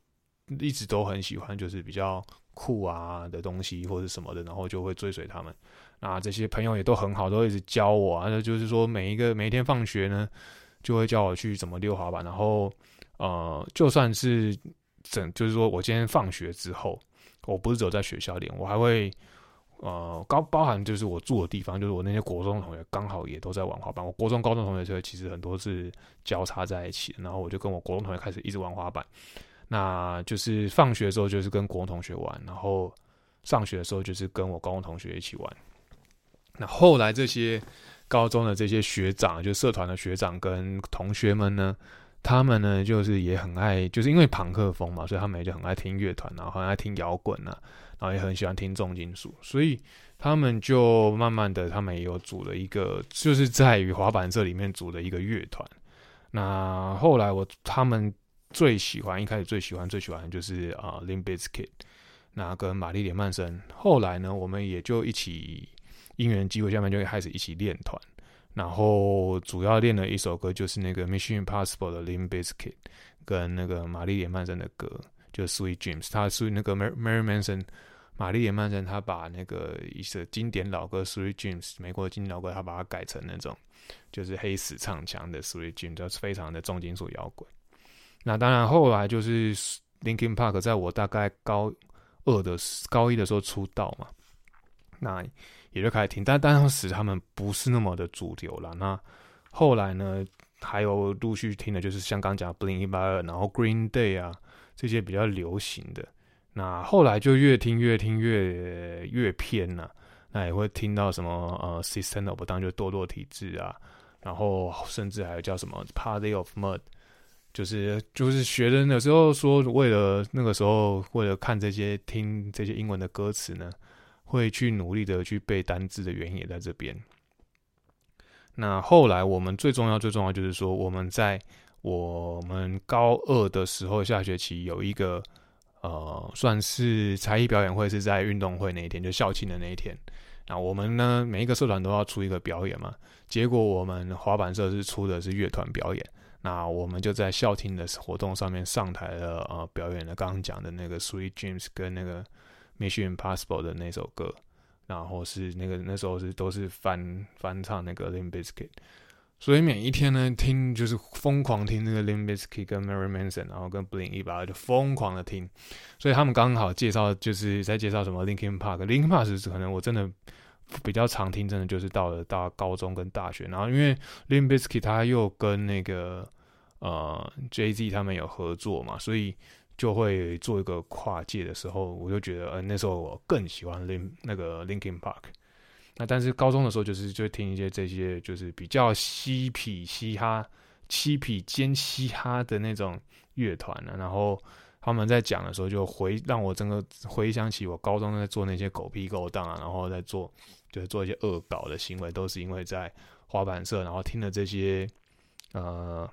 一直都很喜欢，就是比较酷啊的东西或者什么的，然后就会追随他们。那这些朋友也都很好，都一直教我啊。那就是说每一个每一天放学呢，就会教我去怎么溜滑板。然后呃，就算是整，就是说我今天放学之后，我不是只有在学校练，我还会。呃，高包含就是我住的地方，就是我那些国中同学刚好也都在玩滑板。我国中、高中同学就其实很多是交叉在一起，然后我就跟我国中同学开始一直玩滑板。那就是放学的时候就是跟国中同学玩，然后上学的时候就是跟我高中同学一起玩。那后来这些高中的这些学长，就社团的学长跟同学们呢，他们呢就是也很爱，就是因为朋克风嘛，所以他们也就很爱听乐团，然后很爱听摇滚啊。然后也很喜欢听重金属，所以他们就慢慢的，他们也有组了一个，就是在于滑板社里面组的一个乐团。那后来我他们最喜欢，一开始最喜欢最喜欢的就是啊 l i m b i s k i t 那跟玛丽莲曼森。后来呢，我们也就一起因缘机会下面就开始一起练团，然后主要练了一首歌，就是那个 Mission Impossible 的 Lim Biscuit，跟那个玛丽莲曼森的歌，就是 Sweet Dreams，他属于那个 Mary Manson。玛丽莲曼森他把那个一首经典老歌《Sweet Dreams》美国的经典老歌，他把它改成那种就是黑死唱腔的《Sweet Dreams》，就是非常的重金属摇滚。那当然后来就是 Linkin Park，在我大概高二的高一的时候出道嘛，那也就开始听，但当时他们不是那么的主流了。那后来呢，还有陆续听的就是像刚讲 Blink 一八二，然后 Green Day 啊这些比较流行的。那后来就越听越听越越偏了，那也会听到什么呃，System of Down 就堕落体质啊，然后甚至还有叫什么 Party of Mud，就是就是学的有时候说，为了那个时候为了看这些听这些英文的歌词呢，会去努力的去背单字的原因也在这边。那后来我们最重要最重要就是说，我们在我们高二的时候下学期有一个呃，算是才艺表演会，是在运动会那一天，就校庆的那一天。那我们呢，每一个社团都要出一个表演嘛。结果我们滑板社是出的是乐团表演。那我们就在校庆的活动上面上台了，呃，表演了刚刚讲的那个《Sweet Dreams》跟那个《Mission Impossible》的那首歌，然后是那个那时候是都是翻翻唱那个《Lim Bizkit》，所以每一天呢听就是疯狂听那个《Lim Bizkit》跟 Mary Manson，然后跟 Blink 一把就疯狂的听，所以他们刚好介绍就是在介绍什么 Linkin Park，Linkin Park 是可能我真的。比较常听，真的就是到了到高中跟大学，然后因为 Lim Biscuit 他又跟那个呃 Jay Z 他们有合作嘛，所以就会做一个跨界的时候，我就觉得，呃，那时候我更喜欢 lin 那个 Linkin Park。那但是高中的时候，就是就听一些这些就是比较嬉皮嘻哈、嬉皮兼嘻哈的那种乐团呢，然后。他们在讲的时候，就回让我整个回想起我高中在做那些狗屁勾当啊，然后在做就是做一些恶搞的行为，都是因为在滑板社，然后听了这些呃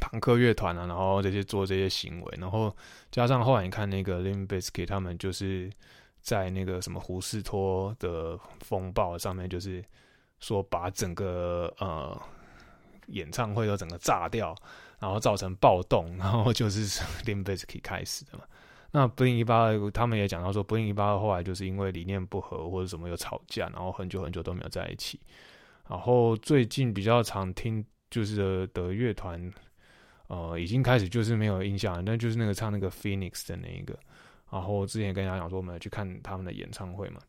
朋克乐团啊，然后这些做这些行为，然后加上后来你看那个 Lim Biscuit，他们就是在那个什么胡士托的风暴上面，就是说把整个呃演唱会都整个炸掉。然后造成暴动，然后就是 Lim Biscuit 开始的嘛。那布林一八他们也讲到说布林一八后来就是因为理念不合或者什么有吵架，然后很久很久都没有在一起。然后最近比较常听就是的乐团，呃，已经开始就是没有印象，但就是那个唱那个 Phoenix 的那一个。然后之前跟大家讲说，我们去看他们的演唱会嘛。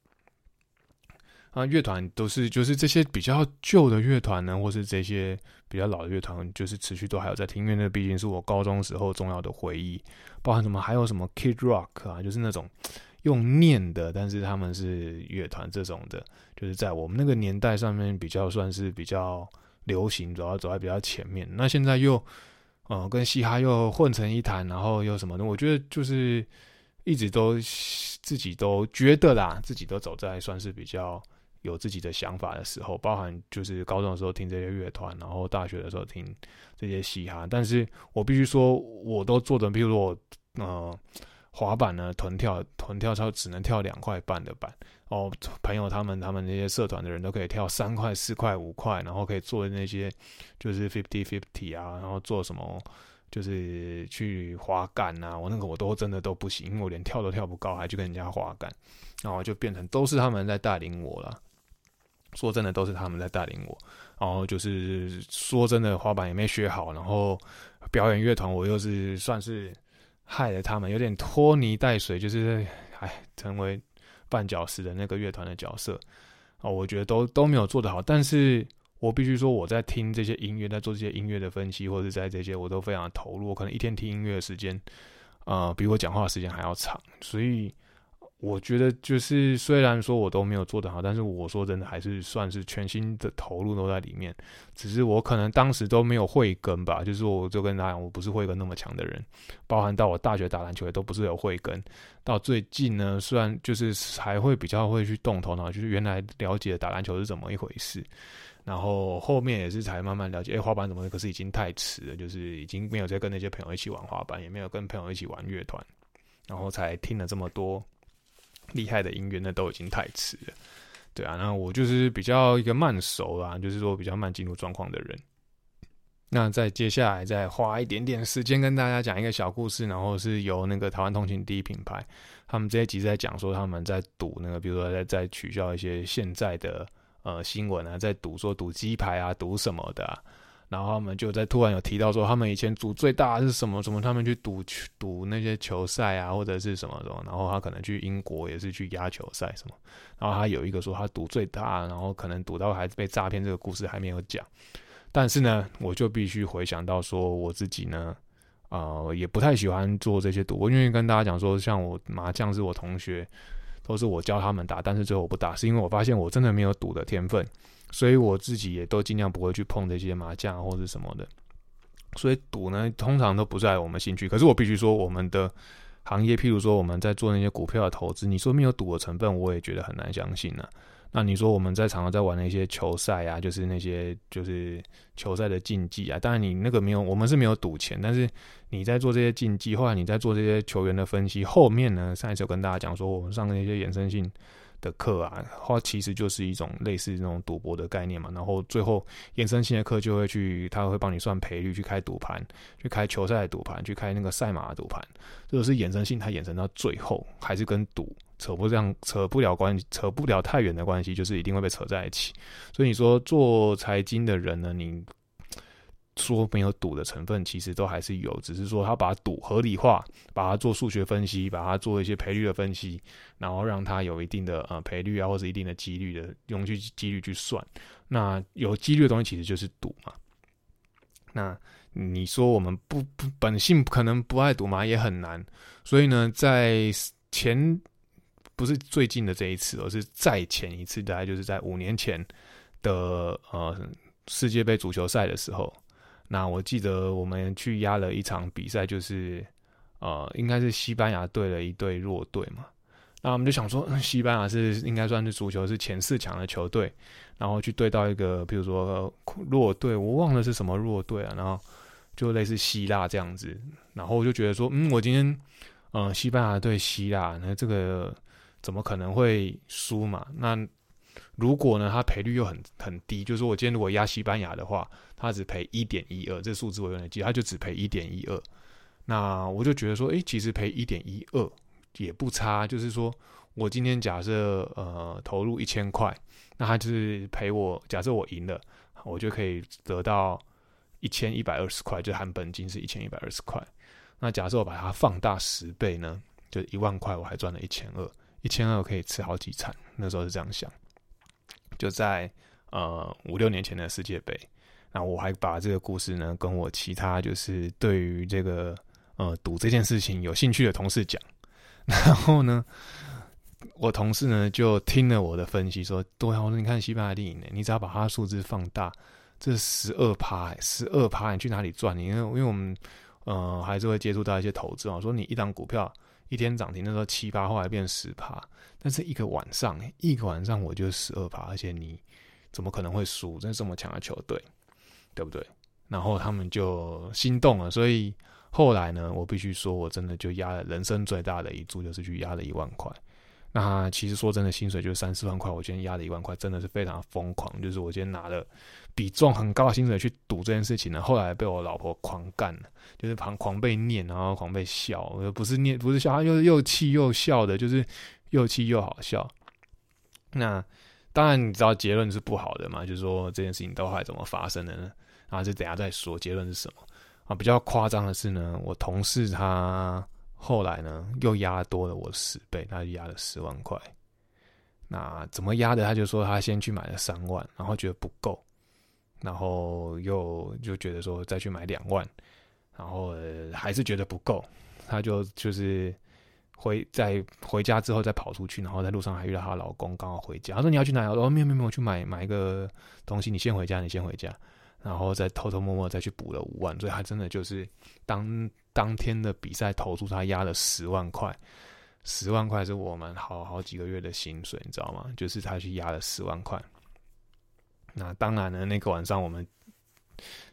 啊，乐团都是就是这些比较旧的乐团呢，或是这些比较老的乐团，就是持续都还有在听，因为那毕竟是我高中时候重要的回忆，包含什么，还有什么 Kid Rock 啊，就是那种用念的，但是他们是乐团这种的，就是在我们那个年代上面比较算是比较流行，主要走在比较前面。那现在又呃跟嘻哈又混成一谈，然后又什么的，我觉得就是一直都自己都觉得啦，自己都走在算是比较。有自己的想法的时候，包含就是高中的时候听这些乐团，然后大学的时候听这些嘻哈。但是我必须说，我都做的，比如说我呃滑板呢，臀跳臀跳超只能跳两块半的板哦。朋友他们他们那些社团的人都可以跳三块、四块、五块，然后可以做那些就是 fifty fifty 啊，然后做什么就是去滑杆啊。我那个我都真的都不行，因为我连跳都跳不高，还去跟人家滑杆，然后就变成都是他们在带领我了。说真的，都是他们在带领我。然后就是说真的，滑板也没学好，然后表演乐团我又是算是害了他们，有点拖泥带水，就是哎，成为绊脚石的那个乐团的角色。哦，我觉得都都没有做得好。但是我必须说，我在听这些音乐，在做这些音乐的分析，或者在这些，我都非常投入。我可能一天听音乐的时间，呃，比我讲话的时间还要长。所以。我觉得就是，虽然说我都没有做得好，但是我说真的还是算是全心的投入都在里面。只是我可能当时都没有慧根吧，就是我就跟大家讲，我不是慧根那么强的人。包含到我大学打篮球也都不是有慧根。到最近呢，虽然就是还会比较会去动头脑，就是原来了解打篮球是怎么一回事。然后后面也是才慢慢了解，哎，滑板怎么？可是已经太迟了，就是已经没有再跟那些朋友一起玩滑板，也没有跟朋友一起玩乐团，然后才听了这么多。厉害的音乐那都已经太迟了，对啊，那我就是比较一个慢熟啦，就是说比较慢进入状况的人。那在接下来再花一点点时间跟大家讲一个小故事，然后是由那个台湾通勤第一品牌，他们这一集在讲说他们在赌那个，比如说在在取消一些现在的呃新闻啊，在赌说赌鸡排啊，赌什么的。然后他们就在突然有提到说，他们以前赌最大是什么？什么？他们去赌赌那些球赛啊，或者是什么什么？然后他可能去英国也是去压球赛什么？然后他有一个说他赌最大，然后可能赌到还被诈骗，这个故事还没有讲。但是呢，我就必须回想到说，我自己呢，呃，也不太喜欢做这些赌。我愿意跟大家讲说，像我麻将是我同学，都是我教他们打，但是最后我不打，是因为我发现我真的没有赌的天分。所以我自己也都尽量不会去碰这些麻将或者什么的。所以赌呢，通常都不在我们兴趣。可是我必须说，我们的行业，譬如说我们在做那些股票的投资，你说没有赌的成分，我也觉得很难相信呢。那你说我们在场上在玩那些球赛啊，就是那些就是球赛的竞技啊，当然你那个没有，我们是没有赌钱，但是你在做这些竞技，后来你在做这些球员的分析，后面呢，上一次有跟大家讲说，我们上那些衍生性。的课啊，话其实就是一种类似那种赌博的概念嘛。然后最后衍生性的课就会去，他会帮你算赔率，去开赌盘，去开球赛的赌盘，去开那个赛马的赌盘。这个是衍生性，它衍生到最后还是跟赌扯不上、扯不了关系，扯不了太远的关系，就是一定会被扯在一起。所以你说做财经的人呢，你。说没有赌的成分，其实都还是有，只是说他把赌合理化，把它做数学分析，把它做一些赔率的分析，然后让它有一定的呃赔率啊，或者一定的几率的用去几率去算。那有几率的东西其实就是赌嘛。那你说我们不不本性可能不爱赌嘛，也很难。所以呢，在前不是最近的这一次，而是再前一次，大概就是在五年前的呃世界杯足球赛的时候。那我记得我们去压了一场比赛，就是呃，应该是西班牙队的一队弱队嘛。那我们就想说，西班牙是应该算是足球是前四强的球队，然后去对到一个比如说弱队，我忘了是什么弱队啊，然后就类似希腊这样子。然后我就觉得说，嗯，我今天嗯，西班牙对希腊，那这个怎么可能会输嘛？那如果呢，它赔率又很很低，就是说我今天如果压西班牙的话，它只赔一点一二，这数字我有点记，它就只赔一点一二。那我就觉得说，诶，其实赔一点一二也不差。就是说我今天假设呃投入一千块，那它就是赔我，假设我赢了，我就可以得到一千一百二十块，就含本金是一千一百二十块。那假设我把它放大十倍呢，就一万块，我还赚了一千二，一千二可以吃好几餐。那时候是这样想。就在呃五六年前的世界杯，那我还把这个故事呢跟我其他就是对于这个呃赌这件事情有兴趣的同事讲，然后呢，我同事呢就听了我的分析说，对啊，我说你看西班牙电影呢，你只要把它数字放大，这十二趴，十二趴，你去哪里赚？因为因为我们呃还是会接触到一些投资啊，说你一张股票。一天涨停那时候七八，后来变十趴，但是一个晚上，一个晚上我就十二趴，而且你怎么可能会输？这这么强的球队，对不对？然后他们就心动了，所以后来呢，我必须说，我真的就压了人生最大的一注，就是去压了一万块。那其实说真的，薪水就是三四万块，我今天压了一万块，真的是非常疯狂。就是我今天拿了比重很高的薪水去赌这件事情呢，后来被我老婆狂干了，就是狂狂被念，然后狂被笑，不是念不是笑，他又又气又笑的，就是又气又好笑。那当然你知道结论是不好的嘛，就是说这件事情到后来怎么发生的呢？然后就等下再说结论是什么啊？比较夸张的是呢，我同事他。后来呢，又压多了我十倍，他就压了十万块。那怎么压的？他就说他先去买了三万，然后觉得不够，然后又就觉得说再去买两万，然后还是觉得不够，他就就是回在回家之后再跑出去，然后在路上还遇到她老公刚好回家，他说你要去哪？我说没有没有没有，去买买一个东西，你先回家，你先回家。然后再偷偷摸摸再去补了五万，所以他真的就是当当天的比赛投注，他压了十万块，十万块是我们好好几个月的薪水，你知道吗？就是他去压了十万块。那当然呢，那个晚上我们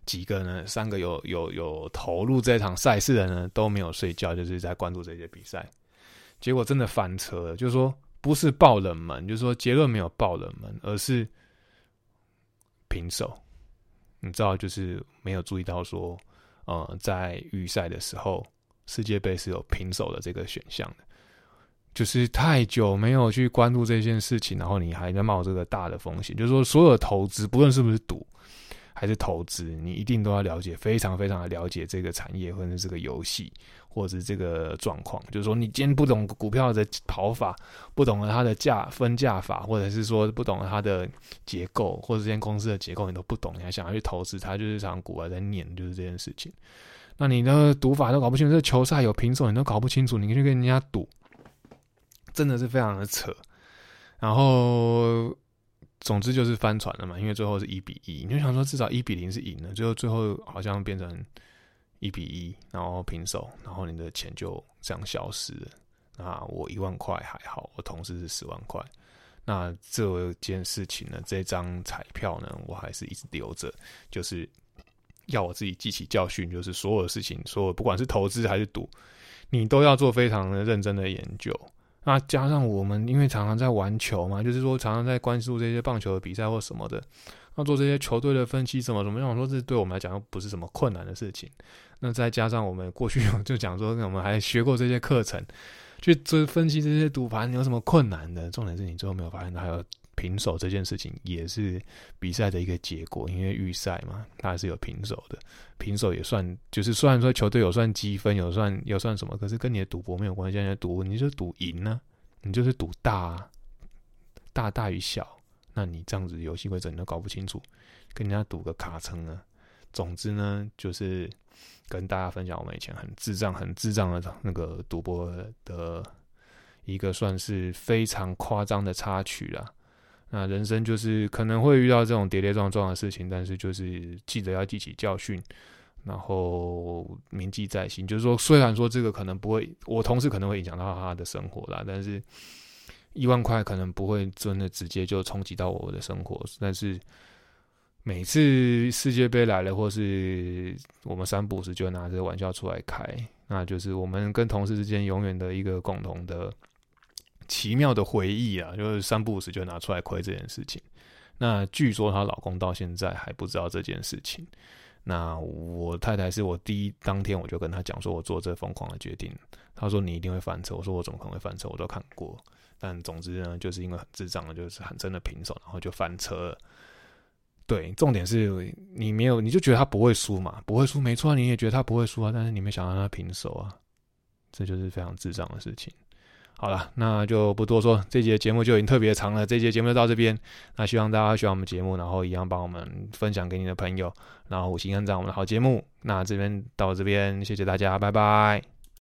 几个呢，三个有有有投入这场赛事的呢，都没有睡觉，就是在关注这些比赛。结果真的翻车了，就是说不是爆冷门，就是说结论没有爆冷门，而是平手。你知道，就是没有注意到说，呃，在预赛的时候，世界杯是有平手的这个选项的，就是太久没有去关注这件事情，然后你还在冒这个大的风险，就是说，所有投资，不论是不是赌。还是投资，你一定都要了解，非常非常的了解这个产业，或者这个游戏，或者是这个状况。就是说，你今天不懂股票的跑法，不懂了它的价分价法，或者是说不懂了它的结构，或者这间公司的结构，你都不懂，你还想要去投资它，就是场股啊在念，就是这件事情。那你的赌法都搞不清楚，这球赛有平手你都搞不清楚，你去跟人家赌，真的是非常的扯。然后。总之就是翻船了嘛，因为最后是一比一，你就想说至少一比零是赢了，最后最后好像变成一比一，然后平手，然后你的钱就这样消失了。那我一万块还好，我同事是十万块。那这件事情呢，这张彩票呢，我还是一直留着，就是要我自己记起教训，就是所有的事情，所有不管是投资还是赌，你都要做非常的认真的研究。那加上我们因为常常在玩球嘛，就是说常常在关注这些棒球的比赛或什么的，那做这些球队的分析什么什么，想说这对我们来讲又不是什么困难的事情。那再加上我们过去 就讲说，我们还学过这些课程。去这分析这些赌盘有什么困难的？重点是你最后没有发现，还有平手这件事情也是比赛的一个结果，因为预赛嘛，它还是有平手的。平手也算，就是虽然说球队有算积分，有算有算什么，可是跟你的赌博没有关系。现在赌，你就赌赢呢，你就是赌大，大大于小，那你这样子游戏规则你都搞不清楚，跟人家赌个卡层啊。总之呢，就是。跟大家分享我们以前很智障、很智障的那个赌博的一个算是非常夸张的插曲啦。那人生就是可能会遇到这种跌跌撞撞的事情，但是就是记得要记起教训，然后铭记在心。就是说，虽然说这个可能不会，我同事可能会影响到他的生活啦，但是一万块可能不会真的直接就冲击到我的生活，但是。每次世界杯来了，或是我们三不时就拿这个玩笑出来开，那就是我们跟同事之间永远的一个共同的奇妙的回忆啊！就是三不时就拿出来亏这件事情。那据说她老公到现在还不知道这件事情。那我太太是我第一当天我就跟她讲说，我做这疯狂的决定。她说你一定会翻车。我说我怎么可能会翻车？我都看过。但总之呢，就是因为很智障，就是很真的平手，然后就翻车了。对，重点是你没有，你就觉得他不会输嘛？不会输，没错，你也觉得他不会输啊。但是你没想到他平手啊，这就是非常智障的事情。好了，那就不多说，这节节目就已经特别长了。这节节目就到这边，那希望大家喜欢我们节目，然后一样帮我们分享给你的朋友，然后五星按赞我们的好节目。那这边到这边，谢谢大家，拜拜。